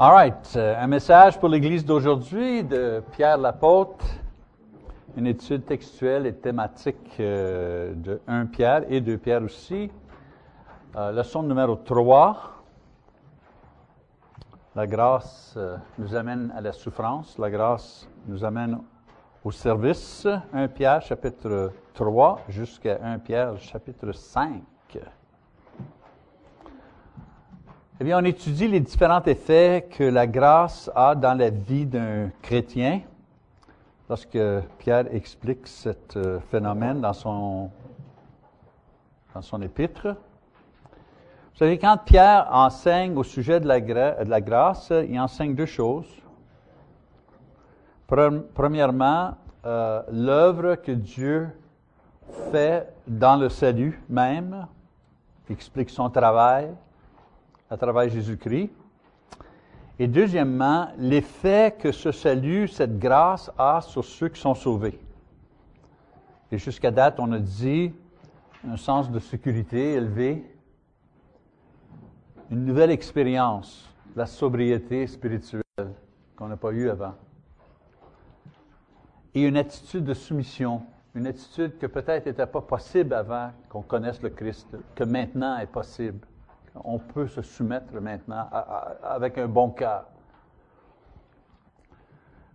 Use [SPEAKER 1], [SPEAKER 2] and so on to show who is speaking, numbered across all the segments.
[SPEAKER 1] All right. Euh, un message pour l'Église d'aujourd'hui de Pierre Laporte, une étude textuelle et thématique euh, de 1 Pierre et 2 Pierre aussi. Euh, leçon numéro 3. La grâce nous amène à la souffrance. La grâce nous amène au service. 1 Pierre chapitre 3 jusqu'à 1 Pierre chapitre 5. Eh bien, on étudie les différents effets que la grâce a dans la vie d'un chrétien. Lorsque Pierre explique ce euh, phénomène dans son, épître. Vous savez, quand Pierre enseigne au sujet de la, grâce, il enseigne deux choses. Premièrement, euh, l'œuvre que Dieu fait dans le salut même, explique son travail, à travers Jésus-Christ. Et deuxièmement, l'effet que ce salut, cette grâce a sur ceux qui sont sauvés. Et jusqu'à date, on a dit un sens de sécurité élevé, une nouvelle expérience, la sobriété spirituelle qu'on n'a pas eue avant. Et une attitude de soumission, une attitude que peut-être n'était pas possible avant qu'on connaisse le Christ, que maintenant est possible on peut se soumettre maintenant avec un bon cœur.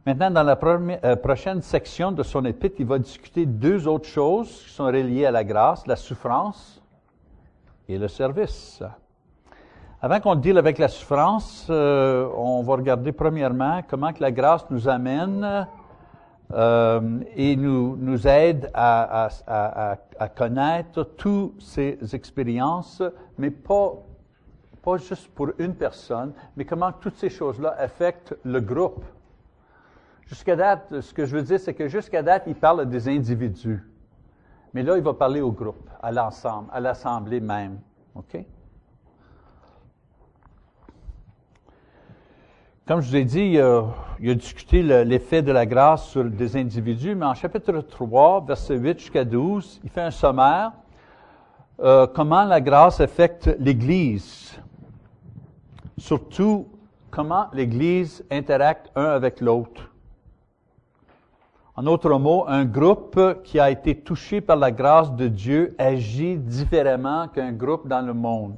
[SPEAKER 1] Maintenant, dans la euh, prochaine section de son épître, il va discuter deux autres choses qui sont reliées à la grâce, la souffrance et le service. Avant qu'on deal avec la souffrance, euh, on va regarder premièrement comment que la grâce nous amène euh, et nous, aide à, à connaître toutes ces expériences, mais pas pas juste pour une personne, mais comment toutes ces choses-là affectent le groupe. Jusqu'à date, ce que je veux dire, c'est que jusqu'à date, il parle des individus. Mais là, il va parler au groupe, à l'ensemble, à l'assemblée même. OK? Comme je vous ai dit, il a, discuté l'effet de la grâce sur des individus, mais en chapitre 3, verset 8 jusqu'à 12, il fait un sommaire. Euh, comment la grâce affecte l'Église surtout comment l'Église interacte un avec l'autre. En d'autres mots, un groupe qui a été touché par la grâce de Dieu agit différemment qu'un groupe dans le monde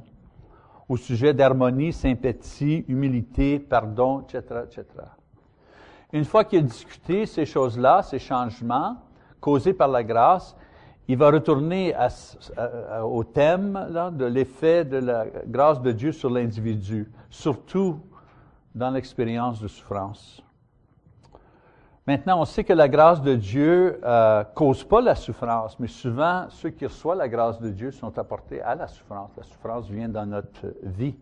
[SPEAKER 1] au sujet d'harmonie, sympathie, humilité, pardon, etc., etc. Une fois qu'il a discuté ces choses-là, ces changements causés par la grâce, il va retourner au thème de l'effet de la grâce de Dieu sur l'individu, surtout dans l'expérience de souffrance. Maintenant, on sait que la grâce de Dieu euh, cause pas la souffrance, mais souvent, ceux qui reçoivent la grâce de Dieu sont apportés à la souffrance. La souffrance vient dans notre vie.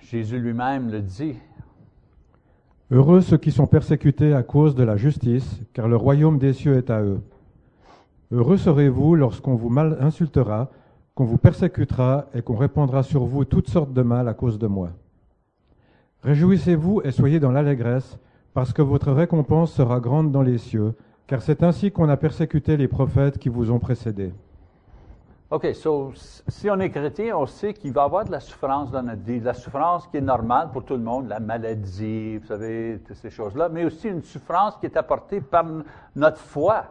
[SPEAKER 1] Jésus lui-même le dit.
[SPEAKER 2] Heureux ceux qui sont persécutés à cause de la justice, car le royaume des cieux est à eux. Heureux serez-vous lorsqu'on vous insultera, qu'on vous persécutera et qu'on répandra sur vous toutes sortes de mal à cause de moi. Réjouissez-vous et soyez dans l'allégresse, parce que votre récompense sera grande dans les cieux, car c'est ainsi qu'on a persécuté les prophètes qui vous ont précédés.
[SPEAKER 1] OK, so, si on est chrétien, on sait qu'il va y avoir de la souffrance dans notre vie, de la souffrance qui est normale pour tout le monde, la maladie, vous savez, toutes ces choses-là, mais aussi une souffrance qui est apportée par notre foi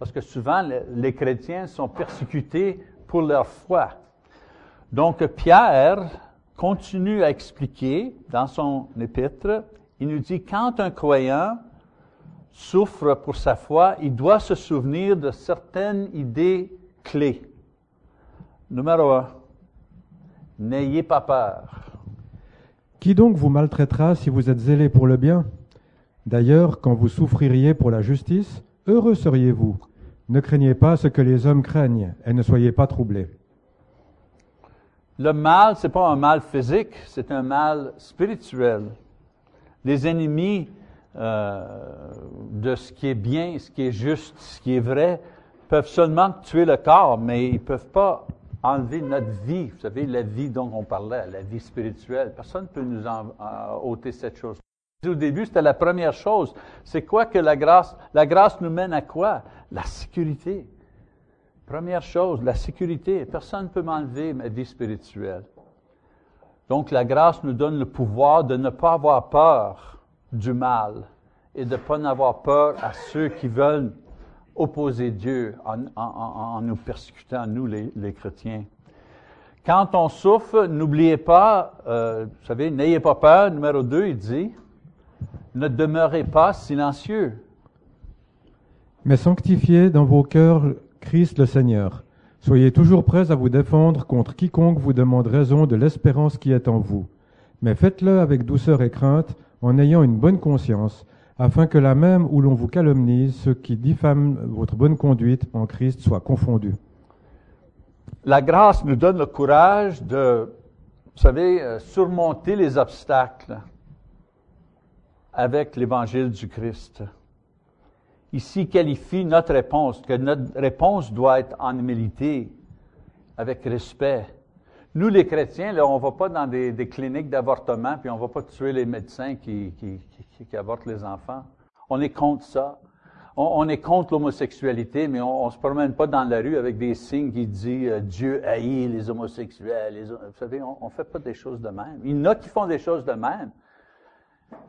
[SPEAKER 1] parce que souvent les chrétiens sont persécutés pour leur foi. Donc Pierre continue à expliquer dans son épître, il nous dit, quand un croyant souffre pour sa foi, il doit se souvenir de certaines idées clés. Numéro un, n'ayez pas peur.
[SPEAKER 2] Qui donc vous maltraitera si vous êtes zélé pour le bien? D'ailleurs, quand vous souffririez pour la justice, heureux seriez-vous, ne craignez pas ce que les hommes craignent et ne soyez pas troublés.
[SPEAKER 1] Le mal, ce n'est pas un mal physique, c'est un mal spirituel. Les ennemis euh, de ce qui est bien, ce qui est juste, ce qui est vrai, peuvent seulement tuer le corps, mais ils ne peuvent pas enlever notre vie. Vous savez, la vie dont on parlait, la vie spirituelle. Personne ne peut nous en, ôter cette chose. Au début, c'était la première chose. C'est quoi que la grâce? La grâce nous mène à quoi? La sécurité. Première chose, la sécurité. Personne ne peut m'enlever ma vie spirituelle. Donc la grâce nous donne le pouvoir de ne pas avoir peur du mal et de ne pas avoir peur à ceux qui veulent opposer Dieu en, nous persécutant, nous les, chrétiens. Quand on souffre, n'oubliez pas, euh, vous savez, n'ayez pas peur. Numéro 2, il dit, ne demeurez pas silencieux.
[SPEAKER 2] Mais sanctifiez dans vos cœurs Christ le Seigneur. Soyez toujours prêts à vous défendre contre quiconque vous demande raison de l'espérance qui est en vous. Mais faites-le avec douceur et crainte, en ayant une bonne conscience, afin que la même où l'on vous calomnie, ceux qui diffament votre bonne conduite en Christ soient confondus.
[SPEAKER 1] La grâce nous donne le courage de, vous savez, euh, surmonter les obstacles avec l'évangile du Christ. Ici qualifie notre réponse, que notre réponse doit être en humilité, avec respect. Nous, les chrétiens, là, on ne va pas dans des, cliniques d'avortement, puis on ne va pas tuer les médecins qui, qui, avortent les enfants. On est contre ça. On, est contre l'homosexualité, mais on ne se promène pas dans la rue avec des signes qui disent euh, Dieu haït les homosexuels. vous savez, on ne fait pas des choses de même. Il y en a qui font des choses de même.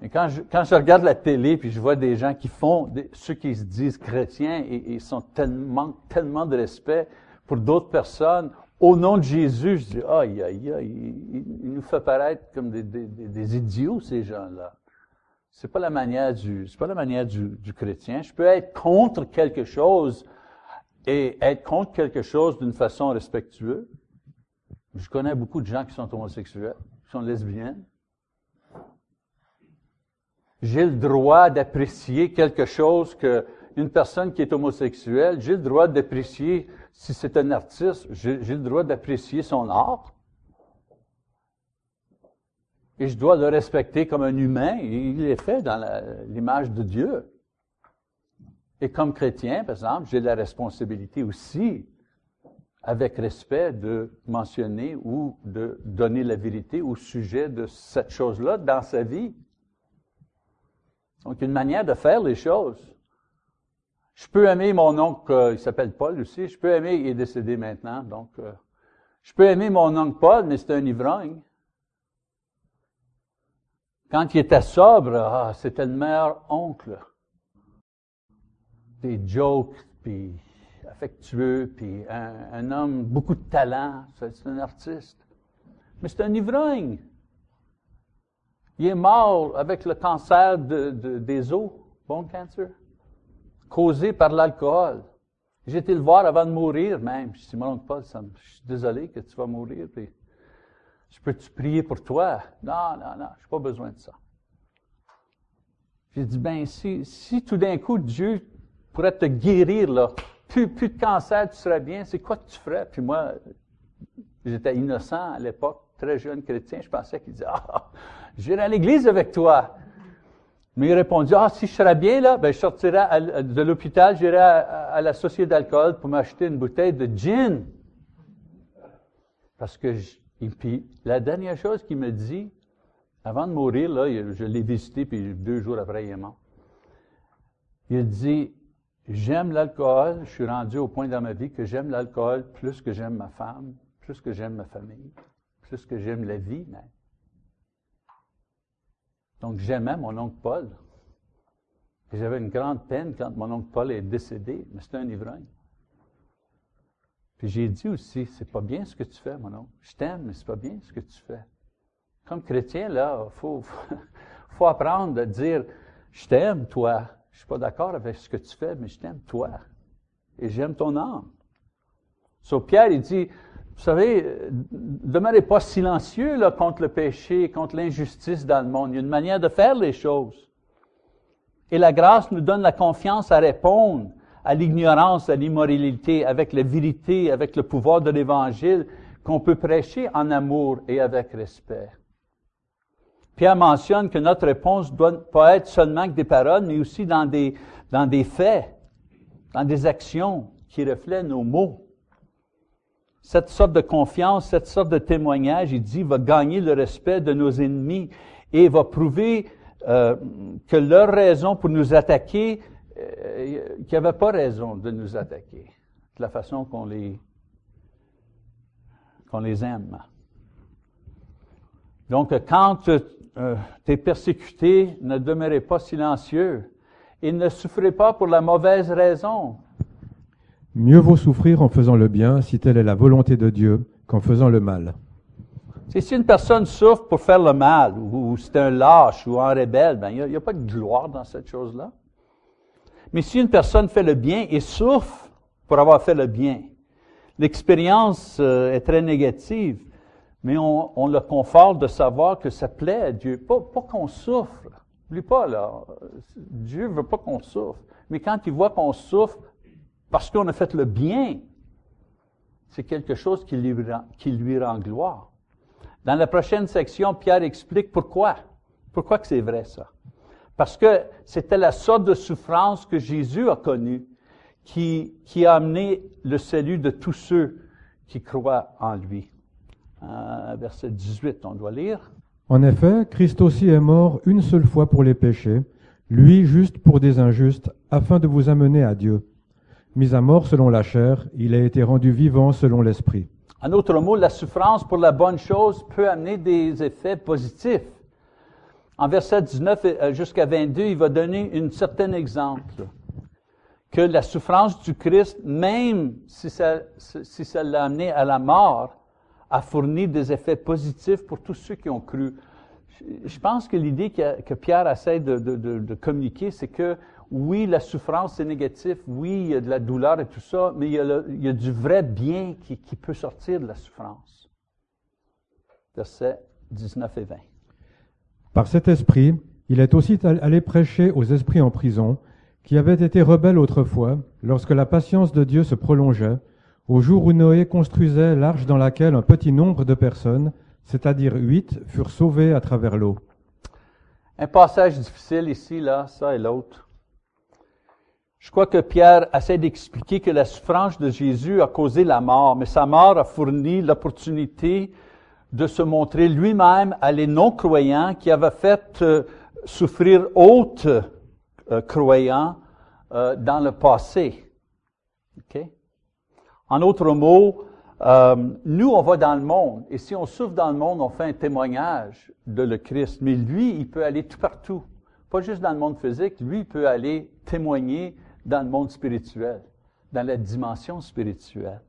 [SPEAKER 1] Et quand je, quand je regarde la télé, puis je vois des gens qui font, ceux qui se disent chrétiens, et, ils sont tellement, tellement de respect pour d'autres personnes, au nom de Jésus, je dis, aïe, aïe, aïe, il, nous fait paraître comme des, des, des idiots, ces gens-là. C'est pas la manière du, c'est pas la manière du, du, chrétien. Je peux être contre quelque chose et être contre quelque chose d'une façon respectueuse. Je connais beaucoup de gens qui sont homosexuels, qui sont lesbiennes. J'ai le droit d'apprécier quelque chose que une personne qui est homosexuelle, j'ai le droit d'apprécier si c'est un artiste, j'ai le droit d'apprécier son art. Et je dois le respecter comme un humain. il est fait dans l'image de Dieu. Et comme chrétien, par exemple, j'ai la responsabilité aussi, avec respect, de mentionner ou de donner la vérité au sujet de cette chose-là dans sa vie. Donc, une manière de faire les choses. Je peux aimer mon oncle, euh, il s'appelle Paul aussi. Je peux aimer, il est décédé maintenant, donc euh, je peux aimer mon oncle Paul, mais c'est un ivrogne. Quand il était sobre, ah, c'était le meilleur oncle. Des jokes, puis affectueux, puis un, homme beaucoup de talent. C'est un artiste. Mais c'est un ivrogne. Il est mort avec le cancer des os, bon cancer causé par l'alcool. J'ai été le voir avant de mourir même. Je dis, mon oncle Paul, je suis désolé que tu vas mourir. Je peux-tu prier pour toi? Non, non, non, je n'ai pas besoin de ça. J'ai dit, ben, si, si tout d'un coup Dieu pourrait te guérir, là, plus, plus de cancer, tu serais bien, c'est quoi que tu ferais? Puis moi, j'étais innocent à l'époque, très jeune chrétien, je pensais qu'il disait, ah, j'irai à l'église avec toi. Mais il répondit, ah, si je serais bien là, ben, je sortirais de l'hôpital, j'irai à, la société d'alcool pour m'acheter une bouteille de gin. Parce que, et puis, la dernière chose qu'il me dit, avant de mourir, là, je l'ai visité, puis deux jours après, il est mort. Il dit, j'aime l'alcool, je suis rendu au point dans ma vie que j'aime l'alcool plus que j'aime ma femme, plus que j'aime ma famille, plus que j'aime la vie même. Donc j'aimais mon oncle Paul. J'avais une grande peine quand mon oncle Paul est décédé, mais c'était un ivrogne. Puis j'ai dit aussi, c'est pas bien ce que tu fais, mon oncle. Je t'aime, mais c'est pas bien ce que tu fais. Comme chrétien, là, il faut, faut apprendre à dire, je t'aime, toi. Je suis pas d'accord avec ce que tu fais, mais je t'aime, toi. Et j'aime ton âme. Sur Pierre, il dit, vous savez, demeurez pas silencieux contre le péché, contre l'injustice dans le monde. Il y a une manière de faire les choses. Et la grâce nous donne la confiance à répondre à l'ignorance, à l'immoralité, avec la vérité, avec le pouvoir de l'Évangile, qu'on peut prêcher en amour et avec respect. Pierre mentionne que notre réponse doit pas être seulement que des paroles, mais aussi dans des, dans des faits, dans des actions qui reflètent nos mots cette sorte de confiance, cette sorte de témoignage, il dit, va gagner le respect de nos ennemis et va prouver euh, que leur raison pour nous attaquer, euh, qu'il n'y avait pas raison de nous attaquer, de la façon qu'on les, qu'on les aime. Donc, quand tu es persécuté, ne demeurez pas silencieux et ne souffrez pas pour la mauvaise raison.
[SPEAKER 2] Mieux vaut souffrir en faisant le bien, si telle est la volonté de Dieu, qu'en faisant le mal.
[SPEAKER 1] si une personne souffre pour faire le mal, ou, c'est un lâche ou un rebelle, ben, il n'y a, pas de gloire dans cette chose-là. Mais si une personne fait le bien et souffre pour avoir fait le bien, l'expérience euh, est très négative, mais on, le conforte de savoir que ça plaît à Dieu. Pas, pas qu'on souffre. N'oublie pas, là. Dieu veut pas qu'on souffre. Mais quand il voit qu'on souffre parce qu'on a fait le bien, c'est quelque chose qui lui, rend, qui lui rend gloire. Dans la prochaine section, Pierre explique pourquoi. Pourquoi que c'est vrai, ça? Parce que c'était la sorte de souffrance que Jésus a connue qui, qui a amené le salut de tous ceux qui croient en lui. Euh, verset 18, on doit lire.
[SPEAKER 2] En effet, Christ aussi est mort une seule fois pour les péchés, lui juste pour des injustes, afin de vous amener à Dieu. Mis à mort selon la chair, il a été rendu vivant selon l'esprit.
[SPEAKER 1] En autre mot, la souffrance pour la bonne chose peut amener des effets positifs. En verset 19 euh, jusqu'à 22, il va donner un certain exemple que la souffrance du Christ, même si ça l'a amené à la mort, a fourni des effets positifs pour tous ceux qui ont cru. Je pense que l'idée que, Pierre essaie de, communiquer, c'est que oui, la souffrance c'est négatif, oui, il y a de la douleur et tout ça, mais il y a, du vrai bien qui, qui, peut sortir de la souffrance. Versets 19 et 20.
[SPEAKER 2] Par cet esprit, il est aussi allé prêcher aux esprits en prison, qui avaient été rebelles autrefois, lorsque la patience de Dieu se prolongeait, au jour où Noé construisait l'arche dans laquelle un petit nombre de personnes, c'est-à-dire huit, furent sauvées à travers l'eau.
[SPEAKER 1] Un passage difficile ici, là, ça et l'autre. Je crois que Pierre essaie d'expliquer que la souffrance de Jésus a causé la mort, mais sa mort a fourni l'opportunité de se montrer lui-même à les non-croyants qui avaient fait euh, souffrir autres euh, croyants euh, dans le passé. Okay? En d'autres mots, nous, on va dans le monde, et si on souffre dans le monde, on fait un témoignage de le Christ. Mais lui, il peut aller tout partout. Pas juste dans le monde physique, lui, il peut aller témoigner dans le monde spirituel, dans la dimension spirituelle.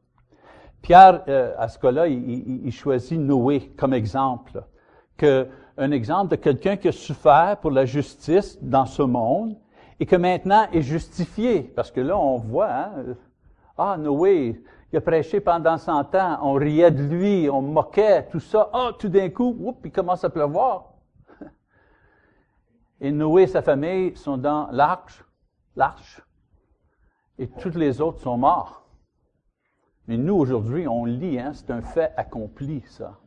[SPEAKER 1] Pierre, euh, à ce cas-là, il, il, choisit Noé comme exemple. Que, un exemple de quelqu'un qui a souffert pour la justice dans ce monde et que maintenant est justifié. Parce que là, on voit, hein, ah, Noé, il a prêché pendant 100 ans, on riait de lui, on moquait, tout ça. Ah, tout d'un coup, oups, il commence à pleuvoir. Et Noé et sa famille sont dans l'arche, l'arche, et tous les autres sont morts. Mais nous, aujourd'hui, on lit, hein, c'est un fait accompli, ça.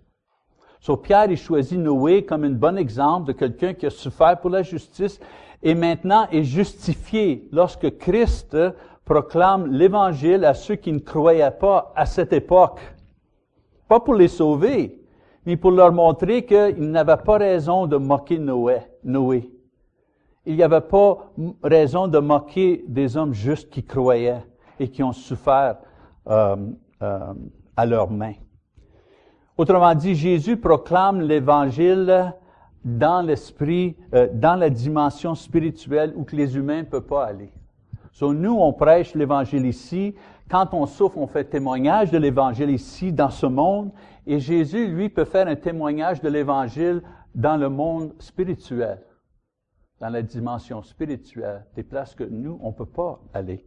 [SPEAKER 1] So, Pierre, il choisit Noé comme un bon exemple de quelqu'un qui a souffert pour la justice et maintenant est justifié lorsque Christ proclame l'Évangile à ceux qui ne croyaient pas à cette époque. Pas pour les sauver, mais pour leur montrer qu'ils n'avaient pas raison de moquer. Noé. Il n'y avait pas raison de moquer des hommes justes qui croyaient et qui ont souffert euh, euh, à leurs mains. Autrement dit, Jésus proclame l'Évangile dans l'esprit, euh, dans la dimension spirituelle où que les humains ne peuvent pas aller. So, nous, on prêche l'Évangile ici. Quand on souffre, on fait témoignage de l'Évangile ici, dans ce monde. Et Jésus, lui, peut faire un témoignage de l'Évangile dans le monde spirituel, dans la dimension spirituelle, des places que nous, on ne peut pas aller.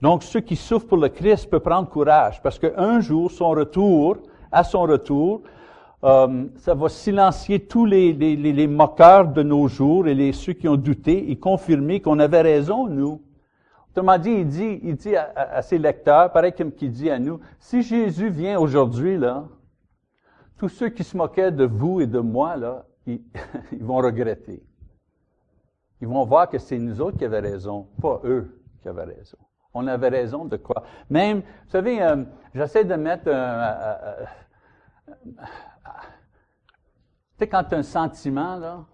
[SPEAKER 1] Donc, ceux qui souffrent pour le Christ peuvent prendre courage, parce qu'un jour, son retour, à son retour, euh, ça va silencier tous les, les, les, moqueurs de nos jours et les, ceux qui ont douté et confirmer qu'on avait raison, nous. Autrement dit, il dit, il dit à, ses lecteurs, pareil comme qu'il dit à nous, si Jésus vient aujourd'hui, là, tous ceux qui se moquaient de vous et de moi, là, ils, vont regretter. Ils vont voir que c'est nous autres qui avions raison, pas eux qui avaient raison. On avait raison de quoi? Même, vous savez, euh, j'essaie de mettre un... Euh, euh, tu sais, quand un sentiment, là,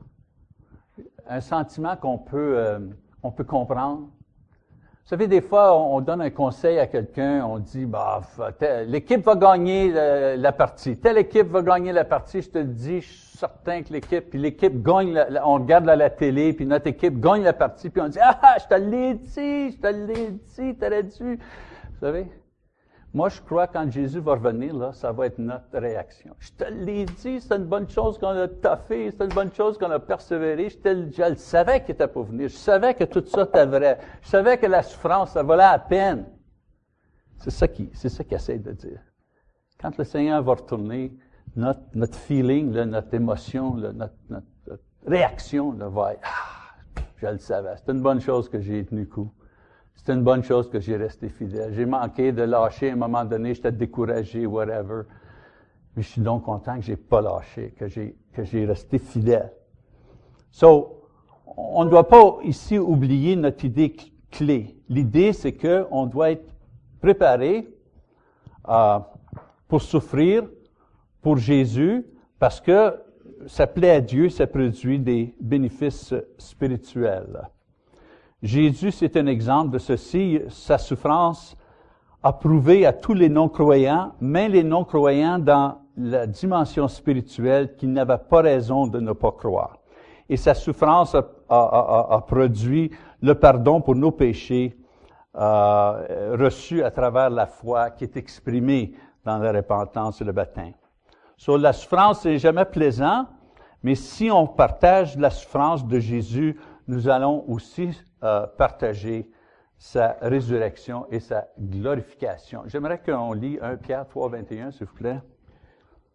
[SPEAKER 1] un sentiment qu'on peut, on peut comprendre, Vous savez, des fois, on donne un conseil à quelqu'un, on dit, bah, l'équipe va gagner la, partie. Telle équipe va gagner la partie, je te dis, je suis certain que l'équipe, puis l'équipe gagne, on regarde la télé, puis notre équipe gagne la partie, puis on dit, ah, je te l'ai dit, je te l'ai dit, t'aurais dû. Vous savez? Moi, je crois que quand Jésus va revenir, là, ça va être notre réaction. Je te l'ai dit, c'est une bonne chose qu'on a taffé, c'est une bonne chose qu'on a persévéré. Je, te, le savais qu'il était pour venir. Je savais que tout ça était vrai. Je savais que la souffrance, ça valait la peine. C'est ça qui, c'est ça qu'il essaie de dire. Quand le Seigneur va retourner, notre, feeling, notre émotion, notre, réaction va être, ah, je le savais. C'est une bonne chose que j'ai tenu coup. C'est une bonne chose que j'ai resté fidèle. J'ai manqué de lâcher à un moment donné, j'étais découragé, whatever. Mais je suis donc content que j'ai pas lâché, que j'ai, que j'ai resté fidèle. So, on ne doit pas ici oublier notre idée clé. L'idée, c'est que on doit être préparé euh, pour souffrir pour Jésus, parce que ça plaît à Dieu, ça produit des bénéfices spirituels. Jésus, c'est un exemple de ceci. Sa souffrance a prouvé à tous les non-croyants, même les non-croyants dans la dimension spirituelle, qu'ils n'avaient pas raison de ne pas croire. Et sa souffrance a, produit le pardon pour nos péchés euh, reçus à travers la foi qui est exprimée dans la repentance et le baptême. La souffrance n'est jamais plaisant, mais si on partage la souffrance de Jésus, nous allons aussi euh, partager sa résurrection et sa glorification. J'aimerais qu'on lit 1 Pierre 3, 21, s'il vous plaît.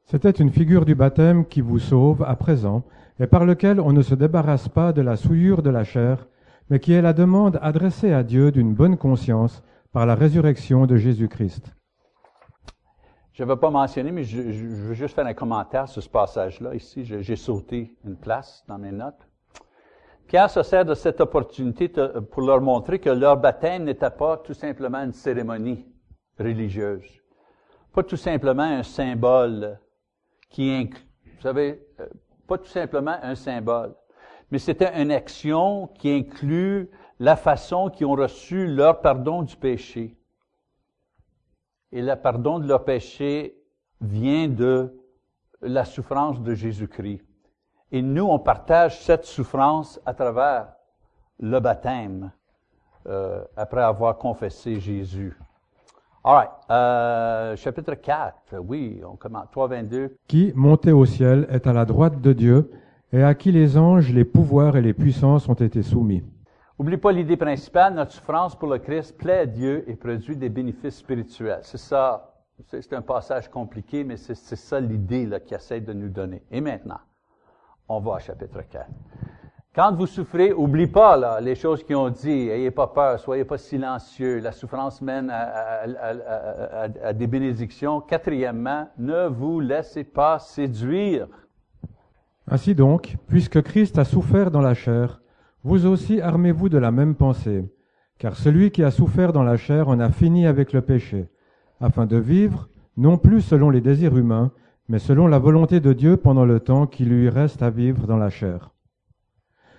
[SPEAKER 2] C'était une figure du baptême qui vous sauve à présent, et par lequel on ne se débarrasse pas de la souillure de la chair, mais qui est la demande adressée à Dieu d'une bonne conscience par la résurrection de Jésus-Christ.
[SPEAKER 1] Je ne vais pas mentionner, mais je, je, veux juste faire un commentaire sur ce passage-là. Ici, j'ai sauté une place dans mes notes. Pierre se sert de cette opportunité pour leur montrer que leur baptême n'était pas tout simplement une cérémonie religieuse, pas tout simplement un symbole qui inclut, vous savez, euh, pas tout simplement un symbole, mais c'était une action qui inclut la façon qu'ils ont reçu leur pardon du péché. Et le pardon de leur péché vient de la souffrance de Jésus-Christ. Et nous, on partage cette souffrance à travers le baptême, euh, après avoir confessé Jésus. All right. Euh, chapitre 4, oui, on commence. 3, 22.
[SPEAKER 2] Qui, monté au ciel, est à la droite de Dieu, et à qui les anges, les pouvoirs et les puissances ont été soumis.
[SPEAKER 1] Oublie pas l'idée principale, notre souffrance pour le Christ plaît à Dieu et produit des bénéfices spirituels. C'est ça, c'est un passage compliqué, mais c'est ça l'idée qu'il essaie de nous donner. Et maintenant, on va au chapitre 4. Quand vous souffrez, oublie pas là, les choses qu'ils ont dit. Ayez pas peur, soyez pas silencieux. La souffrance mène à, des bénédictions. Quatrièmement, ne vous laissez pas séduire.
[SPEAKER 2] Ainsi donc, puisque Christ a souffert dans la chair, vous aussi armez-vous de la même pensée. Car celui qui a souffert dans la chair en a fini avec le péché, afin de vivre, non plus selon les désirs humains, mais selon la volonté de Dieu pendant le temps qui lui reste à vivre dans la chair.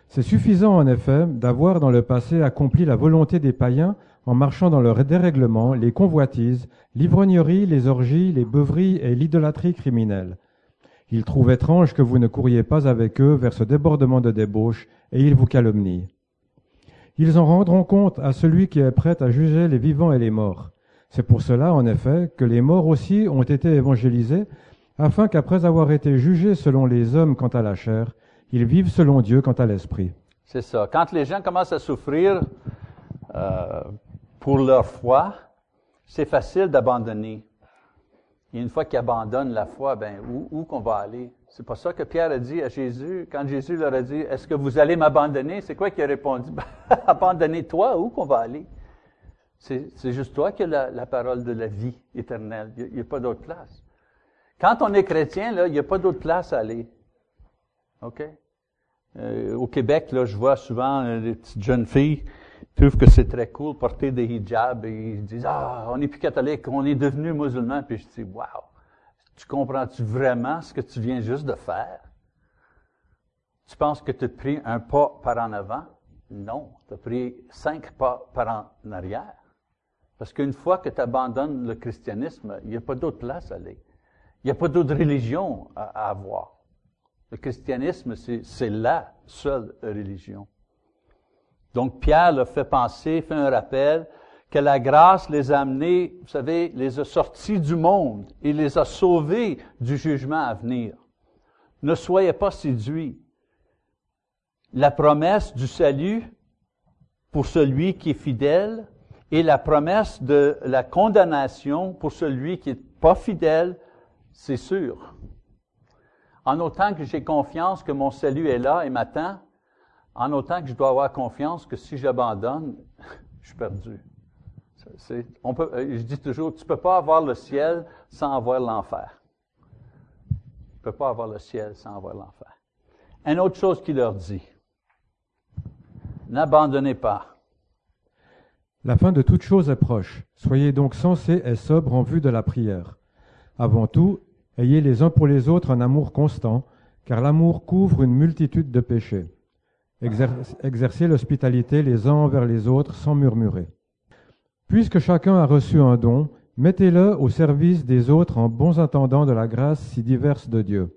[SPEAKER 2] C'est suffisant en effet d'avoir dans le passé accompli la volonté des païens en marchant dans leur dérèglement, les convoitises, l'ivrognerie, les orgies, les beuveries et l'idolâtrie criminelle. Ils trouvent étrange que vous ne couriez pas avec eux vers ce débordement de débauche, et ils vous calomnient. Ils en rendront compte à celui qui est prêt à juger les vivants et les morts. C'est pour cela, en effet, que les morts aussi ont été évangélisés, afin qu'après avoir été jugés selon les hommes quant à la chair, ils vivent selon Dieu quant à l'esprit.
[SPEAKER 1] C'est ça. Quand les gens commencent à souffrir euh, pour leur foi, c'est facile d'abandonner. Et une fois qu'ils abandonnent la foi, ben où, où qu'on va aller? C'est pas ça que Pierre a dit à Jésus quand Jésus leur a dit Est-ce que vous allez m'abandonner? C'est quoi qu'il a répondu? Ben, Abandonnez-toi, où qu'on va aller? C'est juste toi qui as la, parole de la vie éternelle. Il n'y a, pas d'autre place. Quand on est chrétien, là, il n'y a pas d'autre place à aller. OK? Euh, au Québec, là, je vois souvent euh, des petites jeunes filles trouvent que c'est très cool porter des hijabs et ils disent Ah, on n'est plus catholique, on est devenu musulman. Puis je dis Wow, tu comprends-tu vraiment ce que tu viens juste de faire? Tu penses que tu as pris un pas par en avant? Non, tu as pris cinq pas par en arrière. Parce qu'une fois que tu abandonnes le christianisme, il n'y a pas d'autre place à aller. Il n'y a pas d'autre religion à, avoir. Le christianisme, c'est la seule religion. Donc Pierre leur fait penser, fait un rappel, que la grâce les a amenés, vous savez, les a sortis du monde et les a sauvés du jugement à venir. Ne soyez pas séduits. La promesse du salut pour celui qui est fidèle et la promesse de la condamnation pour celui qui n'est pas fidèle, c'est sûr. En autant que j'ai confiance que mon salut est là et m'attend, en autant que je dois avoir confiance que si j'abandonne, je suis perdu. euh, je dis toujours, tu ne peux pas avoir le ciel sans avoir l'enfer. Tu ne peux pas avoir le ciel sans avoir l'enfer. Une autre chose qu'il leur dit, n'abandonnez pas.
[SPEAKER 2] La fin de toute chose est proche. Soyez donc sensés et sobres en vue de la prière. Avant tout, ayez les uns pour les autres un amour constant, car l'amour couvre une multitude de péchés. exercez l'hospitalité les uns envers les autres sans murmurer. Puisque chacun a reçu un don, mettez-le au service des autres en bons intendants de la grâce si diverse de Dieu.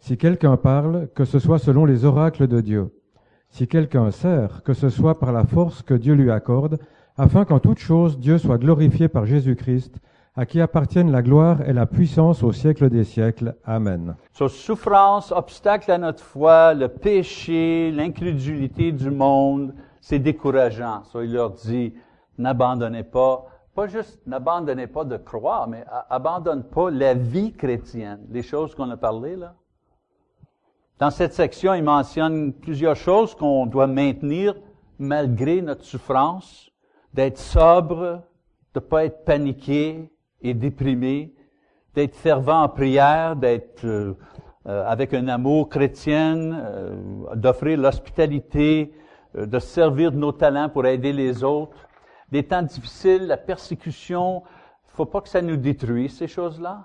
[SPEAKER 2] Si quelqu'un parle, que ce soit selon les oracles de Dieu. Si quelqu'un sert, que ce soit par la force que Dieu lui accorde, afin qu'en toute chose Dieu soit glorifié par Jésus-Christ, à qui appartiennent la gloire et la puissance au siècle des siècles. Amen.
[SPEAKER 1] So, souffrance, obstacle à notre foi, le péché, l'incrédulité du monde, c'est décourageant. So, il leur dit, n'abandonnez pas, pas juste n'abandonnez pas de croire, mais abandonne pas la vie chrétienne, les choses qu'on a parlé là. Dans cette section, il mentionne plusieurs choses qu'on doit maintenir malgré notre souffrance, d'être sobre, de pas être paniqué, et déprimé, d'être fervent en prière, d'être euh, euh, avec un amour chrétien, euh, d'offrir l'hospitalité, de servir de nos talents pour aider les autres. Des temps difficiles, la persécution, faut pas que ça nous détruise ces choses-là.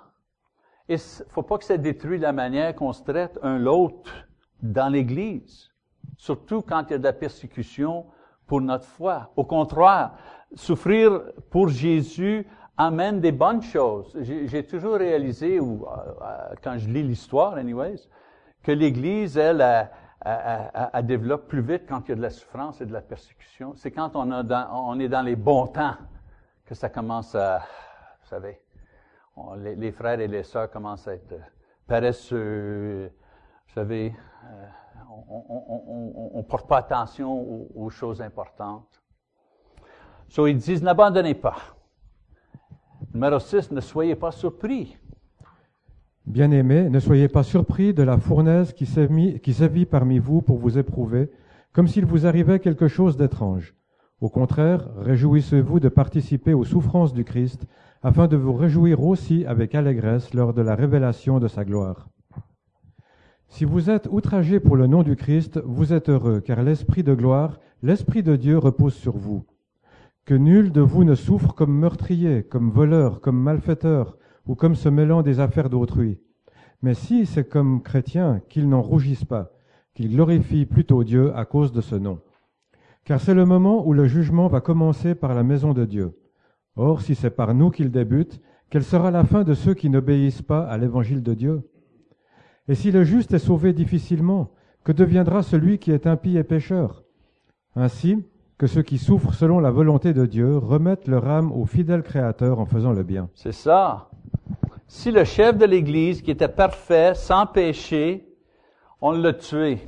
[SPEAKER 1] Et faut pas que ça détruise la manière qu'on se traite un l'autre dans l'Église. Surtout quand il y a de la persécution pour notre foi. Au contraire, souffrir pour Jésus amène des bonnes choses. J'ai toujours réalisé, ou euh, euh, quand je lis l'histoire, anyways, que l'Église, elle, elle, développe plus vite quand il y a de la souffrance et de la persécution. C'est quand on, est dans les bons temps que ça commence à, vous savez, les, frères et les sœurs commencent à être paresseux, vous savez, euh, on ne porte pas attention aux, aux choses importantes. So, ils disent, n'abandonnez pas. Numéro 6, ne soyez pas surpris.
[SPEAKER 2] Bien-aimés, ne soyez pas surpris de la fournaise qui sévit parmi vous pour vous éprouver, comme s'il vous arrivait quelque chose d'étrange. Au contraire, réjouissez-vous de participer aux souffrances du Christ, afin de vous réjouir aussi avec allégresse lors de la révélation de sa gloire. Si vous êtes outragés pour le nom du Christ, vous êtes heureux, car l'Esprit de gloire, l'Esprit de Dieu repose sur vous que nul de vous ne souffre comme meurtrier, comme voleur, comme malfaiteur, ou comme se mêlant des affaires d'autrui. Mais si c'est comme chrétien, qu'il n'en rougisse pas, qu'il glorifie plutôt Dieu à cause de ce nom. Car c'est le moment où le jugement va commencer par la maison de Dieu. Or, si c'est par nous qu'il débute, quelle sera la fin de ceux qui n'obéissent pas à l'évangile de Dieu? Et si le juste est sauvé difficilement, que deviendra celui qui est impie et pécheur? Ainsi, que ceux qui souffrent selon la volonté de Dieu remettent leur âme au fidèle Créateur en faisant le bien.
[SPEAKER 1] C'est ça. Si le chef de l'Église, qui était parfait, sans péché, on l'a tué,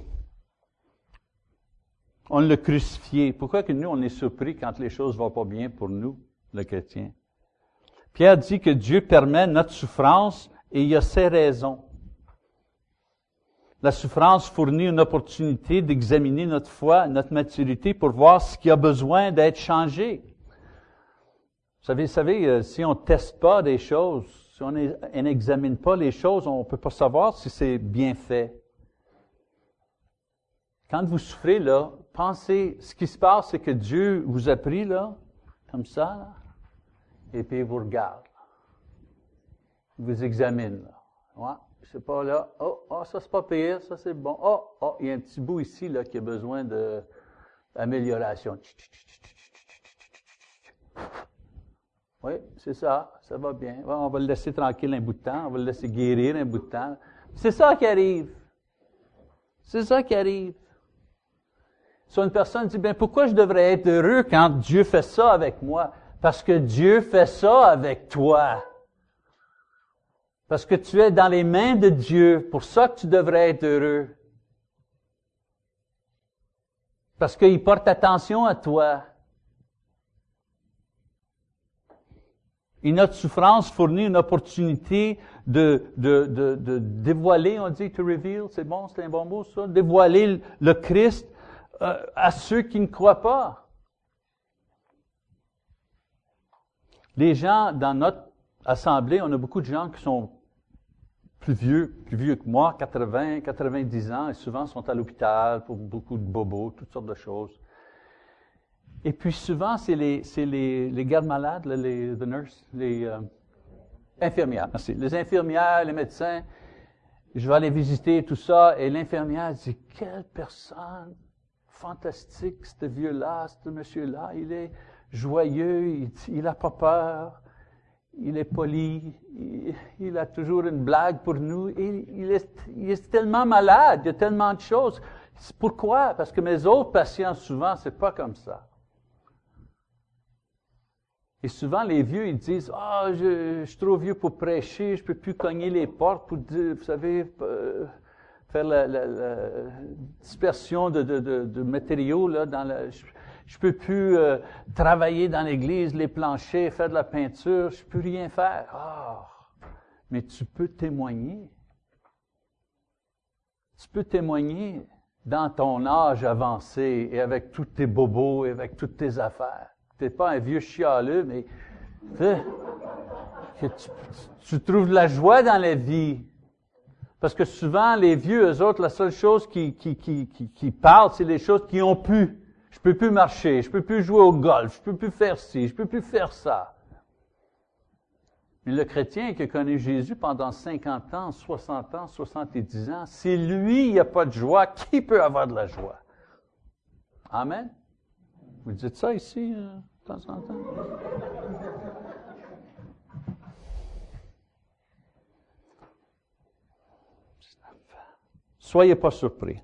[SPEAKER 1] on l'a crucifié, pourquoi que nous, on est surpris quand les choses vont pas bien pour nous, les chrétiens? Pierre dit que Dieu permet notre souffrance et il y a ses raisons. La souffrance fournit une opportunité d'examiner notre foi, notre maturité pour voir ce qui a besoin d'être changé. Vous savez, vous savez euh, si on ne teste pas des choses, si on n'examine pas les choses, on ne peut pas savoir si c'est bien fait. Quand vous souffrez, là, pensez, ce qui se passe, c'est que Dieu vous a pris, là, comme ça, et puis il vous regarde. Il vous examine, là. C'est pas là. Oh, oh ça c'est pas pire, ça c'est bon. Oh, oh, il y a un petit bout ici là qui a besoin de, amélioration. Oui, c'est ça, ça va bien. on va le laisser tranquille un bout de temps, on va le laisser guérir un bout de temps. C'est ça qui arrive. C'est ça qui arrive. Si une personne dit, bien, pourquoi je devrais être heureux quand Dieu fait ça avec moi? Parce que Dieu fait ça avec toi. Parce que tu es dans les mains de Dieu. Pour ça que tu devrais être heureux. Parce qu'il porte attention à toi. Et notre souffrance fournit une opportunité de, de, de, de dévoiler, on dit to reveal, c'est bon, c'est un bon mot ça, dévoiler le Christ euh, à ceux qui ne croient pas. Les gens dans notre assemblée, on a beaucoup de gens qui sont plus vieux, plus vieux que moi, 80, 90 ans, et souvent sont à l'hôpital pour beaucoup de bobos, toutes sortes de choses. Et puis souvent, c'est les, gardes malades, les the les euh, infirmières, merci. Les infirmières, les médecins, je vais aller visiter tout ça, et l'infirmière dit, quelle personne fantastique, ce vieux-là, ce monsieur-là, il est joyeux, il n'a pas peur, il est poli, il, a toujours une blague pour nous, il est, tellement malade, il y a tellement de choses. Pourquoi? Parce que mes autres patients, souvent, c'est pas comme ça. Et souvent, les vieux, ils disent, ah, je, suis trop vieux pour prêcher, je peux plus cogner les portes pour vous savez, euh, faire la, dispersion de, matériaux là, dans la, je peux plus euh, travailler dans l'église, les planchers, faire de la peinture, je peux rien faire. Ah, mais tu peux témoigner. Tu peux témoigner dans ton âge avancé et avec tous tes bobos et avec toutes tes affaires n'es pas un vieux chialeux, mais que tu, trouves de la joie dans la vie. Parce que souvent, les vieux, eux autres, la seule chose qui, qui, qui, qui, c'est les choses qui ont pu. Je peux plus marcher, je peux plus jouer au golf, je peux plus faire ci, je peux plus faire ça. Mais le chrétien qui a connu Jésus pendant 50 ans, 60 ans, 70 ans, si lui, il n'y a pas de joie, qui peut avoir de la joie? Amen. Vous dites ça ici, euh, de temps en temps? Soyez pas surpris.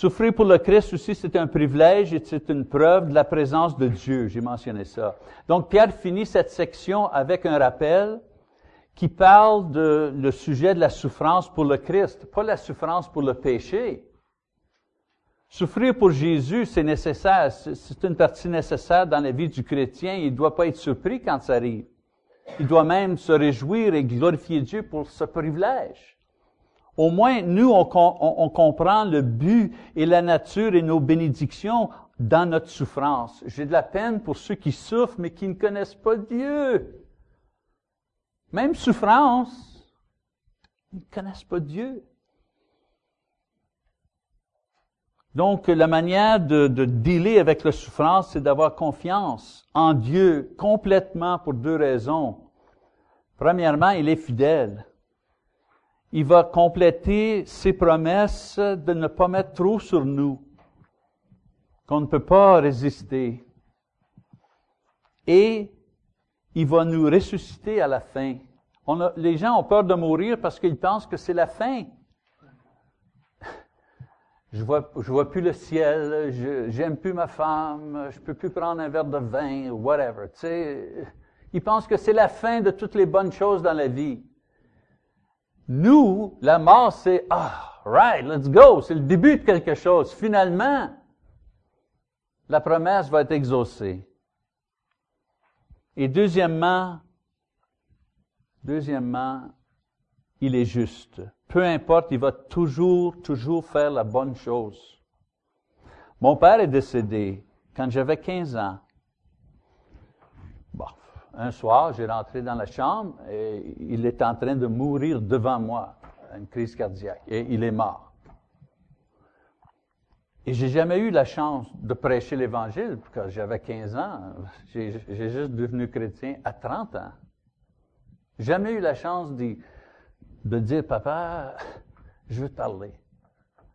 [SPEAKER 1] Souffrir pour le Christ aussi, c'est un privilège et c'est une preuve de la présence de Dieu. J'ai mentionné ça. Donc, Pierre finit cette section avec un rappel qui parle de le sujet de la souffrance pour le Christ, pas la souffrance pour le péché. Souffrir pour Jésus, c'est nécessaire, c'est une partie nécessaire dans la vie du chrétien. Il ne doit pas être surpris quand ça arrive. Il doit même se réjouir et glorifier Dieu pour ce privilège. Au moins, nous, on, comprend le but et la nature et nos bénédictions dans notre souffrance. J'ai de la peine pour ceux qui souffrent mais qui ne connaissent pas Dieu. Même souffrance, ils ne connaissent pas Dieu. Donc, la manière de, de dealer avec la souffrance, c'est d'avoir confiance en Dieu complètement pour deux raisons. Premièrement, il est fidèle. Il va compléter ses promesses de ne pas mettre trop sur nous, qu'on ne peut pas résister. Et il va nous ressusciter à la fin. Les gens ont peur de mourir parce qu'ils pensent que c'est la fin. Je vois, vois plus le ciel, j'aime plus ma femme, je peux plus prendre un verre de vin, whatever. Tu sais, ils pensent que c'est la fin de toutes les bonnes choses dans la vie. Nous, la mort, c'est ah, right, let's go, c'est le début de quelque chose. Finalement, la promesse va être exaucée. Et deuxièmement, deuxièmement, il est juste. Peu importe, il va toujours, toujours faire la bonne chose. Mon père est décédé quand j'avais 15 ans. Un soir, j'ai rentré dans la chambre et il est en train de mourir devant moi, une crise cardiaque, et il est mort. Et j'ai jamais eu la chance de prêcher l'Évangile, que j'avais 15 ans. J'ai juste devenu chrétien à 30 ans. Jamais eu la chance de dire, papa, je veux parler.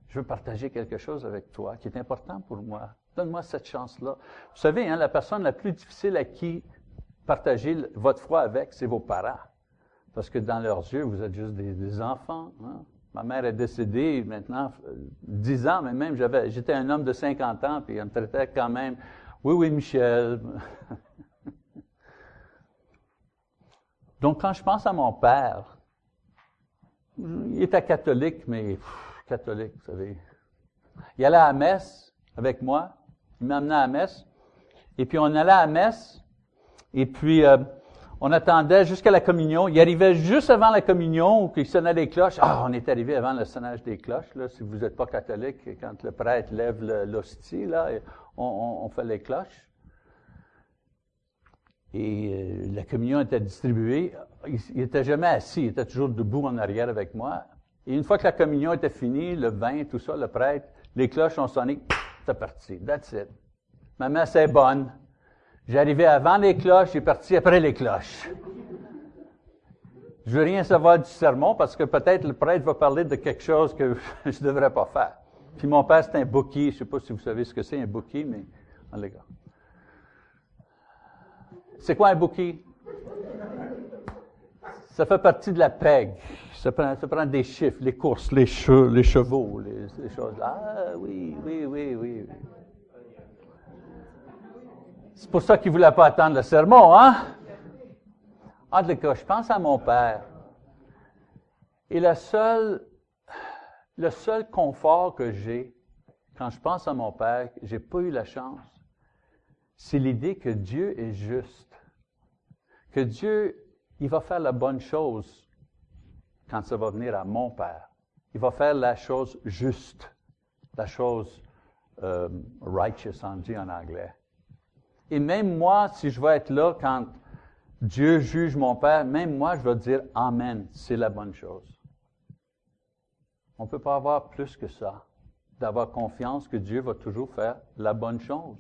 [SPEAKER 1] Je veux partager quelque chose avec toi qui est important pour moi. Donne-moi cette chance-là. Vous savez, hein, la personne la plus difficile à qui partager votre foi avec, c'est vos parents. Parce que dans leurs yeux, vous êtes juste des, enfants. Hein. Ma mère est décédée maintenant euh, dix ans, mais même j'avais, j'étais un homme de 50 ans, puis elle me traitait quand même. Oui, oui, Michel. Donc, quand je pense à mon père, il était catholique, mais catholique, vous savez. Il allait à la messe avec moi. Il m'amenait à la messe. Et puis, on allait à la messe. Et puis, euh, on attendait jusqu'à la communion. Il arrivait juste avant la communion, où il sonnait les cloches. Ah, on est arrivé avant le sonnage des cloches. Si vous n'êtes pas catholique, quand le prêtre lève l'hostie, là, on, fait les cloches. Et euh, la communion était distribuée. Il n'était jamais assis, il était toujours debout en arrière avec moi. Et une fois que la communion était finie, le vin, tout ça, le prêtre, les cloches ont sonné, c'est parti. That's it. Ma messe est bonne. J'arrivais avant les cloches, j'ai parti après les cloches. Je veux rien savoir du sermon parce que peut-être le prêtre va parler de quelque chose que je ne devrais pas faire. Puis mon père, c'est un bouquet. Je ne sais pas si vous savez ce que c'est un bouquet, mais en les gars. C'est quoi un bouquet? Ça fait partie de la PEG. Ça prend, ça prend des chiffres, les courses, les, les chevaux, les, choses. Ah oui, oui, oui, oui. oui. C'est pour ça qu'il ne voulait pas attendre le sermon, hein? En tout cas, je pense à mon père. Et le seul, le seul confort que j'ai quand je pense à mon père, j'ai pas eu la chance, c'est l'idée que Dieu est juste. Que Dieu, il va faire la bonne chose quand ça va venir à mon père. Il va faire la chose juste, la chose euh, righteous, on dit en anglais. Et même moi, si je vais être là quand Dieu juge mon Père, même moi, je vais dire Amen, c'est la bonne chose. On ne peut pas avoir plus que ça, d'avoir confiance que Dieu va toujours faire la bonne chose.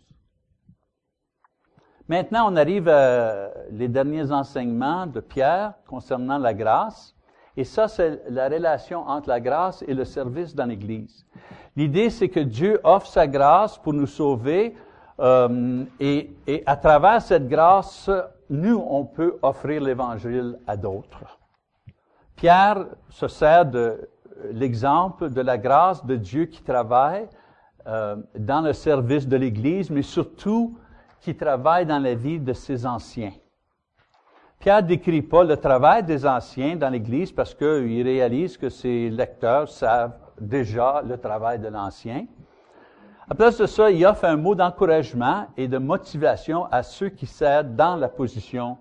[SPEAKER 1] Maintenant, on arrive à les derniers enseignements de Pierre concernant la grâce. Et ça, c'est la relation entre la grâce et le service dans l'Église. L'idée, c'est que Dieu offre sa grâce pour nous sauver euh, et, à travers cette grâce, nous, on peut offrir l'Évangile à d'autres. Pierre se sert de l'exemple de la grâce de Dieu qui travaille euh, dans le service de l'Église, mais surtout qui travaille dans la vie de ses anciens. Pierre décrit pas le travail des anciens dans l'Église parce qu'il réalise que ses lecteurs savent déjà le travail de l'ancien. À place de ça, il offre un mot d'encouragement et de motivation à ceux qui servent dans la position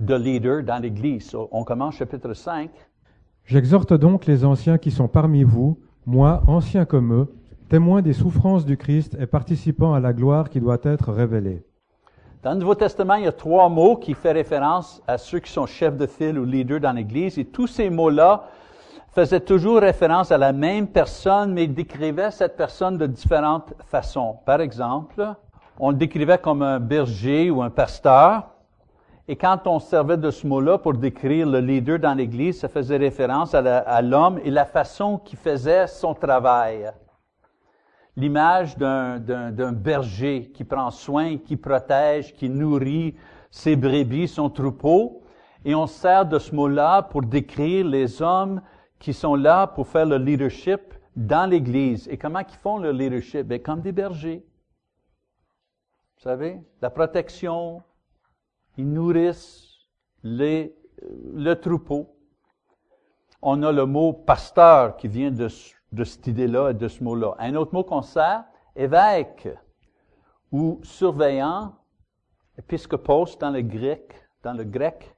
[SPEAKER 1] de leader dans l'Église. On commence chapitre 5.
[SPEAKER 2] J'exhorte donc les anciens qui sont parmi vous, moi, ancien comme eux, témoins des souffrances du Christ et participant à la gloire qui doit être révélée.
[SPEAKER 1] Dans le Nouveau Testament, il y a trois mots qui font référence à ceux qui sont chefs de file ou leaders dans l'Église, et tous ces mots-là faisait toujours référence à la même personne, mais décrivait cette personne de différentes façons. Par exemple, on le décrivait comme un berger ou un pasteur. Et quand on servait de ce mot-là pour décrire le leader dans l'Église, ça faisait référence à l'homme et la façon qu'il faisait son travail. L'image d'un berger qui prend soin, qui protège, qui nourrit ses brebis, son troupeau. Et on sert de ce mot-là pour décrire les hommes qui sont là pour faire le leadership dans l'Église. Et comment ils font le leadership? Bien, comme des bergers. Vous savez, la protection, ils nourrissent les, le troupeau. On a le mot pasteur qui vient de, de cette idée-là et de ce mot-là. Un autre mot qu'on sert, évêque ou surveillant, épiscopos dans le grec, dans le grec,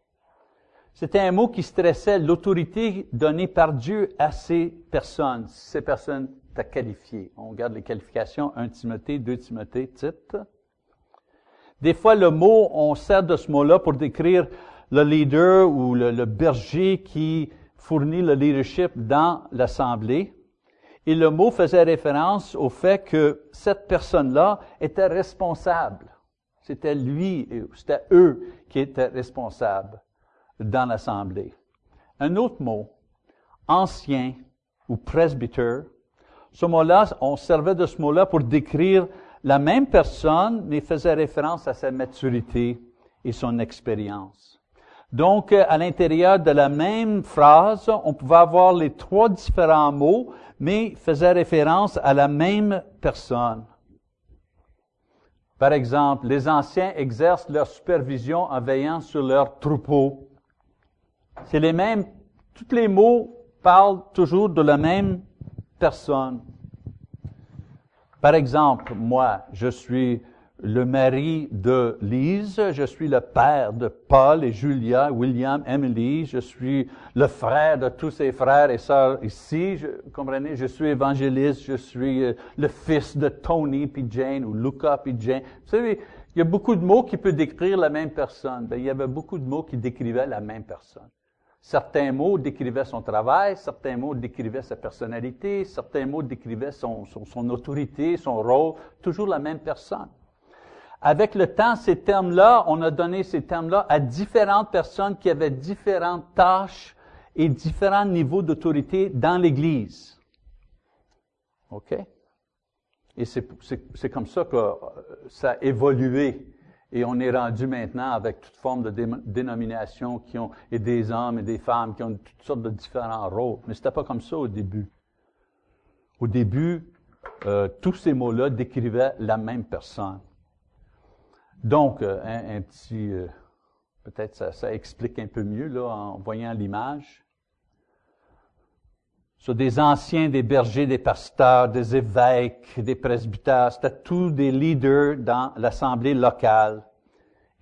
[SPEAKER 1] c'était un mot qui stressait l'autorité donnée par Dieu à ces personnes. Ces personnes étaient qualifiées. On regarde les qualifications 1 Timothée, 2 Timothée, titre. Des fois, le mot, on sert de ce mot-là pour décrire le leader ou le, le berger qui fournit le leadership dans l'assemblée. Et le mot faisait référence au fait que cette personne-là était responsable. C'était lui, c'était eux qui étaient responsables dans l'Assemblée. Un autre mot, ancien ou presbyter, Ce mot-là, on servait de ce mot-là pour décrire la même personne, mais faisait référence à sa maturité et son expérience. Donc, à l'intérieur de la même phrase, on pouvait avoir les trois différents mots, mais faisait référence à la même personne. Par exemple, les anciens exercent leur supervision en veillant sur leur troupeau. C'est les mêmes, tous les mots parlent toujours de la même personne. Par exemple, moi, je suis le mari de Lise, je suis le père de Paul et Julia, William, Emily, je suis le frère de tous ses frères et sœurs ici, je, comprenez, je suis évangéliste, je suis euh, le fils de Tony puis Jane ou Luca puis Jane. Vous savez, il y a beaucoup de mots qui peuvent décrire la même personne. Ben, il y avait beaucoup de mots qui décrivaient la même personne. Certains mots décrivaient son travail, certains mots décrivaient sa personnalité, certains mots décrivaient son, autorité, son rôle, toujours la même personne. Avec le temps, ces termes-là, on a donné ces termes-là à différentes personnes qui avaient différentes tâches et différents niveaux d'autorité dans l'Église. OK? Et c'est comme ça que euh, ça a évolué et on est rendu maintenant avec toute forme de dénominations qui ont, et des hommes et des femmes qui ont toutes sortes de différents rôles. Mais c'était pas comme ça au début. Au début, euh, tous ces mots-là décrivaient la même personne. Donc, euh, un, petit, euh, peut-être ça, ça, explique un peu mieux là en voyant l'image. Sur des anciens, des bergers, des pasteurs, des évêques, des presbytères, c'était tous des leaders dans l'assemblée locale.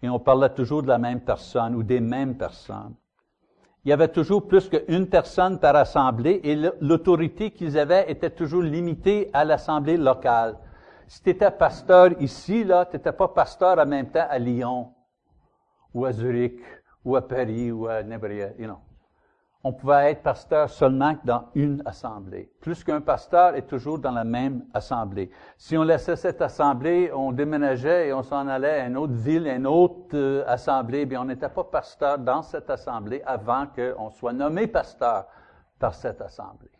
[SPEAKER 1] Et on parlait toujours de la même personne ou des mêmes personnes. Il y avait toujours plus qu'une personne par assemblée et l'autorité qu'ils avaient était toujours limitée à l'assemblée locale. Si tu étais pasteur ici, là, tu n'étais pas pasteur en même temps à Lyon, ou à Zurich, ou à Paris, ou à Nebraska, you know on pouvait être pasteur seulement dans une assemblée. Plus qu'un pasteur est toujours dans la même assemblée. Si on laissait cette assemblée, on déménageait et on s'en allait à une autre ville, à une autre euh, assemblée, bien on n'était pas pasteur dans cette assemblée avant qu'on soit nommé pasteur par cette assemblée.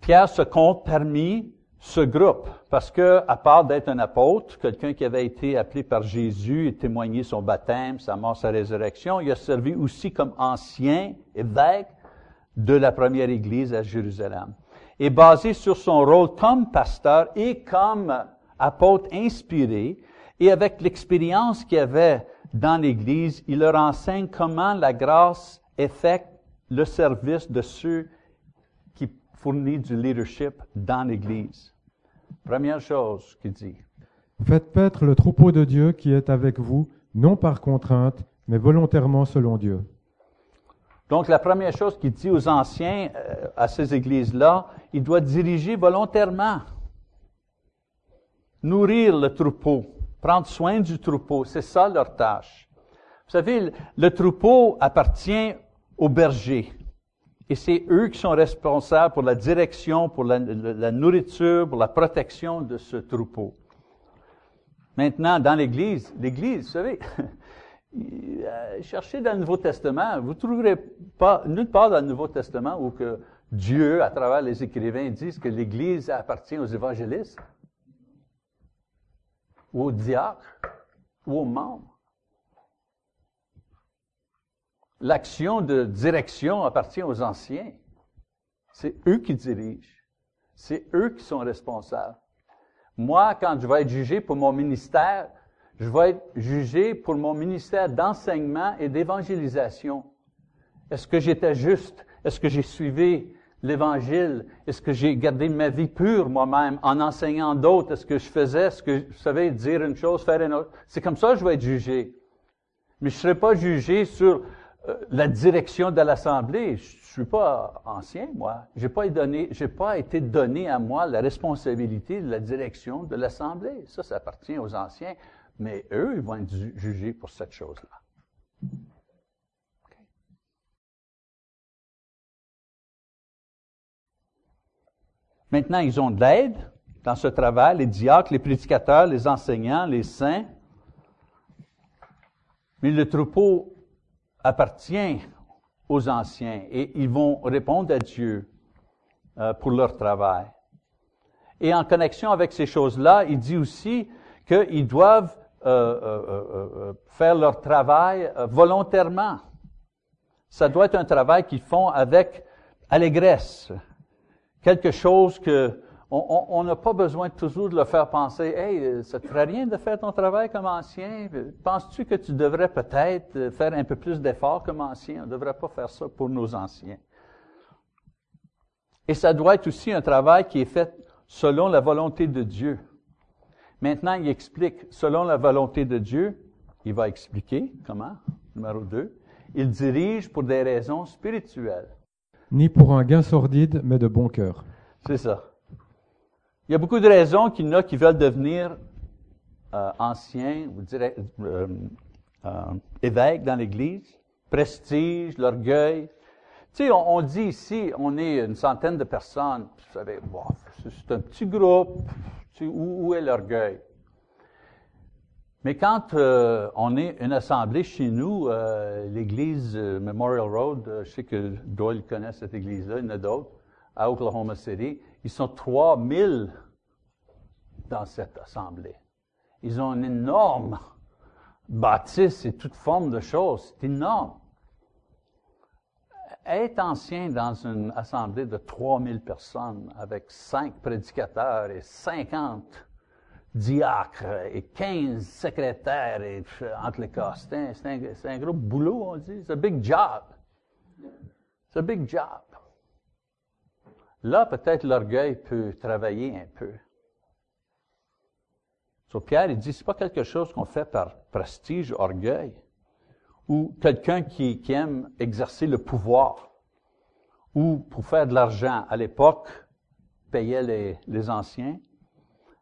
[SPEAKER 1] Pierre se compte parmi ce groupe, parce que, à part d'être un apôtre, quelqu'un qui avait été appelé par Jésus et témoigné son baptême, sa mort, sa résurrection, il a servi aussi comme ancien évêque de la première église à Jérusalem. Et basé sur son rôle comme pasteur et comme apôtre inspiré, et avec l'expérience qu'il avait dans l'église, il leur enseigne comment la grâce effectue le service de ceux qui fournissent du leadership dans l'église. Première chose qu'il dit.
[SPEAKER 2] Faites paître le troupeau de Dieu qui est avec vous, non par contrainte, mais volontairement selon Dieu.
[SPEAKER 1] Donc, la première chose qu'il dit aux anciens, euh, à ces églises-là, il doit diriger volontairement. Nourrir le troupeau, prendre soin du troupeau, c'est ça leur tâche. Vous savez, le troupeau appartient au berger. Et c'est eux qui sont responsables pour la direction, pour la, nourriture, pour la protection de ce troupeau. Maintenant, dans l'Église, l'Église, vous savez, euh, cherchez dans le Nouveau Testament, vous ne trouverez pas nulle part dans le Nouveau Testament où que Dieu, à travers les écrivains, disent que l'Église appartient aux évangélistes, ou aux diacres, ou aux membres. L'action de direction appartient aux anciens. C'est eux qui dirigent. C'est eux qui sont responsables. Moi, quand je vais être jugé pour mon ministère, je vais être jugé pour mon ministère d'enseignement et d'évangélisation. Est-ce que j'étais juste? Est-ce que j'ai suivi l'Évangile? Est-ce que j'ai gardé ma vie pure moi-même en enseignant d'autres? Est-ce que je faisais ce que je savais dire une chose, faire une autre? C'est comme ça que je vais être jugé. Mais je ne serai pas jugé sur la direction de l'Assemblée, je suis pas ancien, moi. J'ai pas pas été donné à moi la responsabilité de la direction de l'Assemblée. Ça, ça appartient aux anciens. Mais eux, ils vont être jugés pour cette chose-là. Maintenant, ils ont de l'aide dans ce travail, les diacres, les prédicateurs, les enseignants, les saints. Mais le troupeau appartient aux anciens et ils vont répondre à Dieu euh, pour leur travail. Et en connexion avec ces choses-là, il dit aussi qu'ils doivent euh, euh, faire leur travail volontairement. Ça doit être un travail qu'ils font avec allégresse, quelque chose que on n'a pas besoin toujours de le faire penser, hey, ça te ferait rien de faire ton travail comme ancien? Penses-tu que tu devrais peut-être faire un peu plus d'efforts comme ancien? On ne devrait pas faire ça pour nos anciens. Et ça doit être aussi un travail qui est fait selon la volonté de Dieu. Maintenant, il explique, selon la volonté de Dieu, il va expliquer comment, numéro 2, il dirige pour des raisons spirituelles.
[SPEAKER 2] Ni pour un gain sordide, mais de bon cœur.
[SPEAKER 1] C'est ça. Il y a beaucoup de raisons qu'il y en a qui veulent devenir euh, anciens, vous direz, euh, euh, évêques dans l'Église. Prestige, l'orgueil, tu sais, on, dit ici, on est une centaine de personnes. Vous savez, c'est un petit groupe. où, est l'orgueil? Mais quand on est une assemblée chez nous, l'église Memorial Road, je sais que Doyle connaît cette église-là, il y en a d'autres, à Oklahoma City, ils sont 3000 dans cette assemblée. Ils ont une énorme bâtisse et toute forme de choses. C'est énorme être ancien dans une assemblée de 3000 personnes avec cinq prédicateurs et 50 diacres et 15 secrétaires et, entre les c'est un, gros boulot, on dit. C'est un big job. C'est un big job. Là, peut-être l'orgueil peut travailler un peu. Sur Pierre, il dit, c'est pas quelque chose qu'on fait par prestige, orgueil ou quelqu'un qui, aime exercer le pouvoir, ou pour faire de l'argent. À l'époque, payait les, les anciens.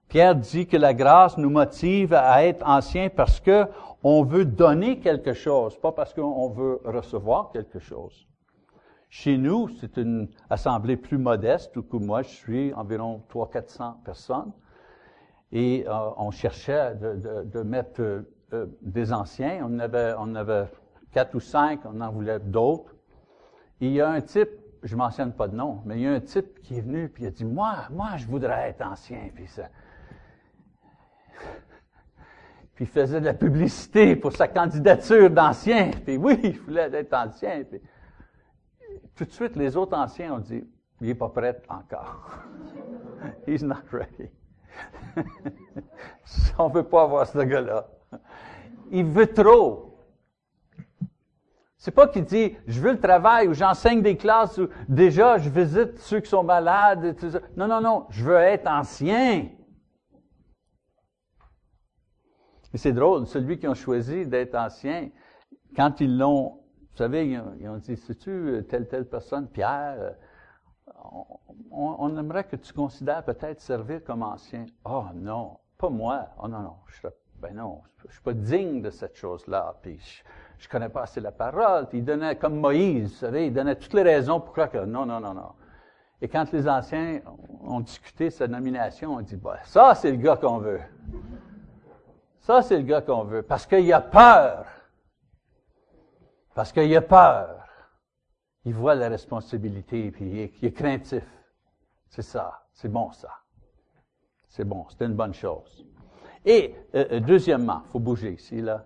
[SPEAKER 1] Pierre dit que la grâce nous motive à être anciens parce que on veut donner quelque chose, pas parce qu'on veut recevoir quelque chose. Chez nous, c'est une assemblée plus modeste, où moi je suis environ 300-400 personnes, et euh, on cherchait de, mettre euh, euh, des anciens. On avait, avait quatre ou cinq, on en voulait d'autres. il y a un type, je mentionne pas de nom, mais il y a un type qui est venu puis il a dit moi, moi, je voudrais être ancien. Puis ça. Puis il faisait de la publicité pour sa candidature d'ancien. Puis oui, il voulait être ancien. Tout de suite, les autres anciens ont dit il n'est pas prêt encore. He's not ready. On ne veut pas avoir ce gars-là il veut trop. C'est pas qu'il dit, je veux le travail ou j'enseigne des classes ou déjà je visite ceux qui sont malades. Non, non, non, je veux être ancien. Et c'est drôle, celui qui ont choisi d'être ancien, quand ils l'ont, vous savez, ils ont, dit, sais-tu telle, telle personne, Pierre, euh, on, aimerait que tu considères peut-être servir comme ancien. Oh non, pas moi. Oh non, non, je ben non, je suis pas digne de cette chose-là. Puis je, ne connais pas assez la parole. Puis il donnait, comme Moïse, vous savez, il donnait toutes les raisons pour croire que non, non, non, non. Et quand les anciens ont discuté sa nomination, on dit, bah, ça, c'est le gars qu'on veut. Ça, c'est le gars qu'on veut. Parce qu'il a peur. Parce qu'il a peur. Il voit la responsabilité, puis il est, il est craintif. C'est ça. C'est bon, ça. C'est bon. C'est une bonne chose. Et euh, euh, deuxièmement, il faut bouger ici, là.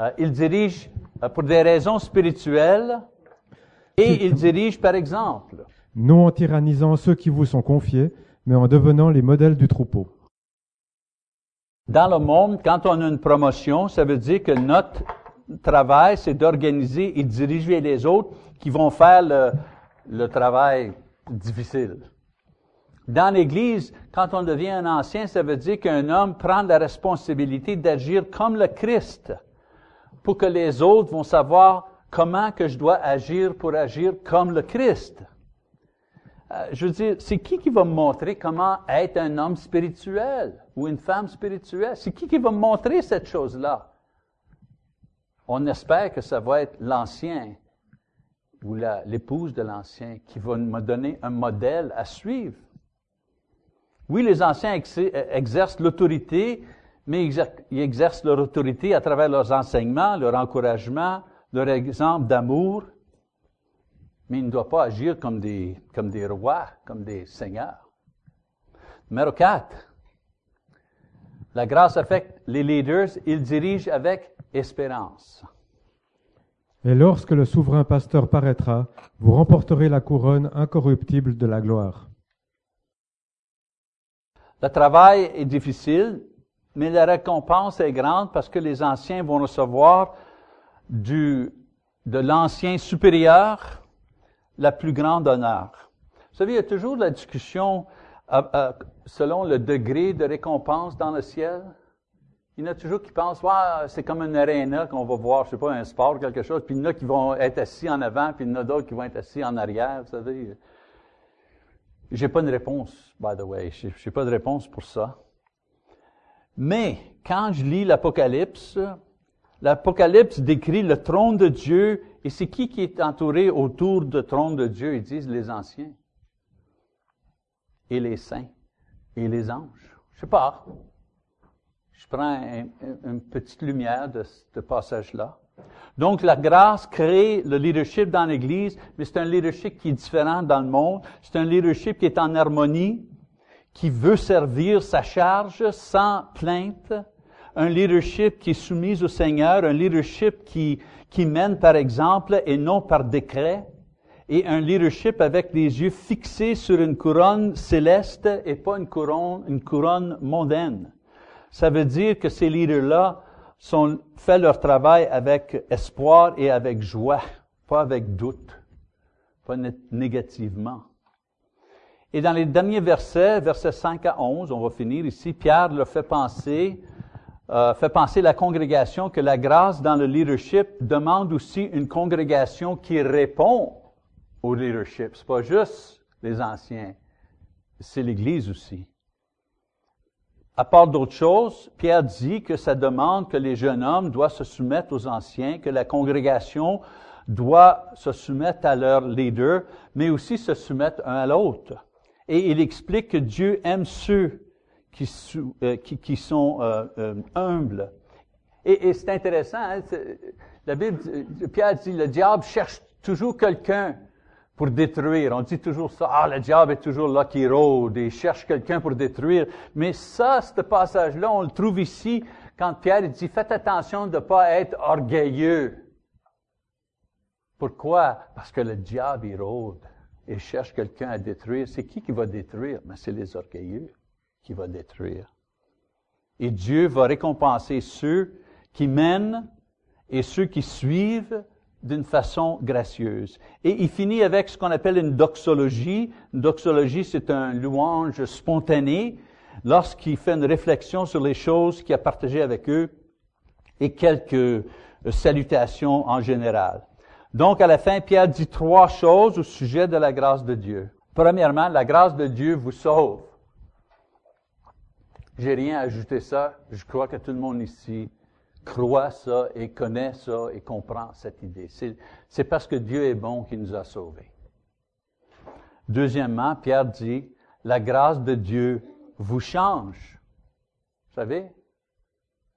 [SPEAKER 1] Euh, il dirige pour des raisons spirituelles et il dirige par exemple.
[SPEAKER 2] Non en tyrannisant ceux qui vous sont confiés, mais en devenant les modèles du troupeau.
[SPEAKER 1] Dans le monde, quand on a une promotion, ça veut dire que notre travail, c'est d'organiser et diriger les autres qui vont faire le, le travail difficile. Dans l'Église, quand on devient un ancien, ça veut dire qu'un homme prend la responsabilité d'agir comme le Christ pour que les autres vont savoir comment que je dois agir pour agir comme le Christ. Euh, je veux dire, c'est qui qui va me montrer comment être un homme spirituel ou une femme spirituelle? C'est qui qui va me montrer cette chose-là? On espère que ça va être l'ancien ou l'épouse de l'ancien qui va me donner un modèle à suivre. Oui, les anciens euh, exercent l'autorité, mais ils exercent leur autorité à travers leurs enseignements, leur encouragement, leur exemple d'amour. mais il ne doit pas agir comme des, comme des rois, comme des seigneurs. Numéro 4. La grâce affecte les leaders, ils dirigent avec espérance.
[SPEAKER 2] Et lorsque le souverain pasteur paraîtra, vous remporterez la couronne incorruptible de la gloire.
[SPEAKER 1] Le travail est difficile, mais la récompense est grande parce que les anciens vont recevoir du, de l'ancien supérieur la plus grande honneur. Vous savez, il y a toujours la discussion euh, euh, selon le degré de récompense dans le ciel. Il y en a toujours qui pensent, c'est comme une arena qu'on va voir, je sais pas, un sport, quelque chose, puis il y en a qui vont être assis en avant, puis il y en a d'autres qui vont être assis en arrière, vous savez. J'ai pas de réponse, by the way. J'ai pas de réponse pour ça. Mais, quand je lis l'Apocalypse, l'Apocalypse décrit le trône de Dieu, et c'est qui qui est entouré autour du trône de Dieu? Ils disent les anciens, et les saints, et les anges. Je sais pas je prends une petite lumière de ce passage-là. Donc, la grâce crée le leadership dans l'Église, mais c'est un leadership qui est différent dans le monde. C'est un leadership qui est en harmonie, qui veut servir sa charge sans plainte. Un leadership qui est soumis au Seigneur, un leadership qui, qui mène par exemple et non par décret. Et un leadership avec les yeux fixés sur une couronne céleste et pas une couronne, une couronne mondaine ça veut dire que ces leaders-là sont fait leur travail avec espoir et avec joie, pas avec doute, pas négativement. Et dans les derniers versets, versets 5 à 11, on va finir ici, Pierre leur fait penser, euh, fait penser la congrégation que la grâce dans le leadership demande aussi une congrégation qui répond au leadership. C'est pas juste les anciens, c'est l'Église aussi. À part d'autres choses, Pierre dit que ça demande que les jeunes hommes doivent se soumettre aux anciens, que la congrégation doit se soumettre à leurs leaders, mais aussi se soumettre un à l'autre. Et il explique que Dieu aime ceux qui, euh, sont euh, euh, humbles. Et, et c'est intéressant, hein, la Bible, Pierre dit, le diable cherche toujours quelqu'un pour détruire. On dit toujours ça, ah, le diable est toujours là qui rôde et cherche quelqu'un pour détruire. Mais ça, ce passage-là, on le trouve ici quand Pierre dit, faites attention de ne pas être orgueilleux. Pourquoi? Parce que le diable, il rôde et cherche quelqu'un à détruire. C'est qui qui va détruire? Mais c'est les orgueilleux qui vont détruire. Et Dieu va récompenser ceux qui mènent et ceux qui suivent d'une façon gracieuse. Et il finit avec ce qu'on appelle une doxologie. Une doxologie, c'est un louange spontané lorsqu'il fait une réflexion sur les choses qu'il a partagées avec eux et quelques salutations en général. Donc, à la fin, Pierre dit trois choses au sujet de la grâce de Dieu. Premièrement, la grâce de Dieu vous sauve. J'ai rien à ajouter ça. Je crois que tout le monde ici croit ça et connaît ça et comprend cette idée. C'est parce que Dieu est bon qu'il nous a sauvés. Deuxièmement, Pierre dit, la grâce de Dieu vous change. Vous savez?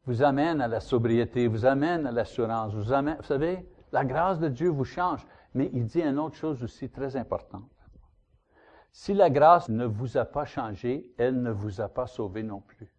[SPEAKER 1] Vous amène à la sobriété, vous amène à l'assurance, vous amène, savez, la grâce de Dieu vous change. Mais il dit une autre chose aussi très importante. Si la grâce ne vous a pas changé, elle ne vous a pas sauvé non plus.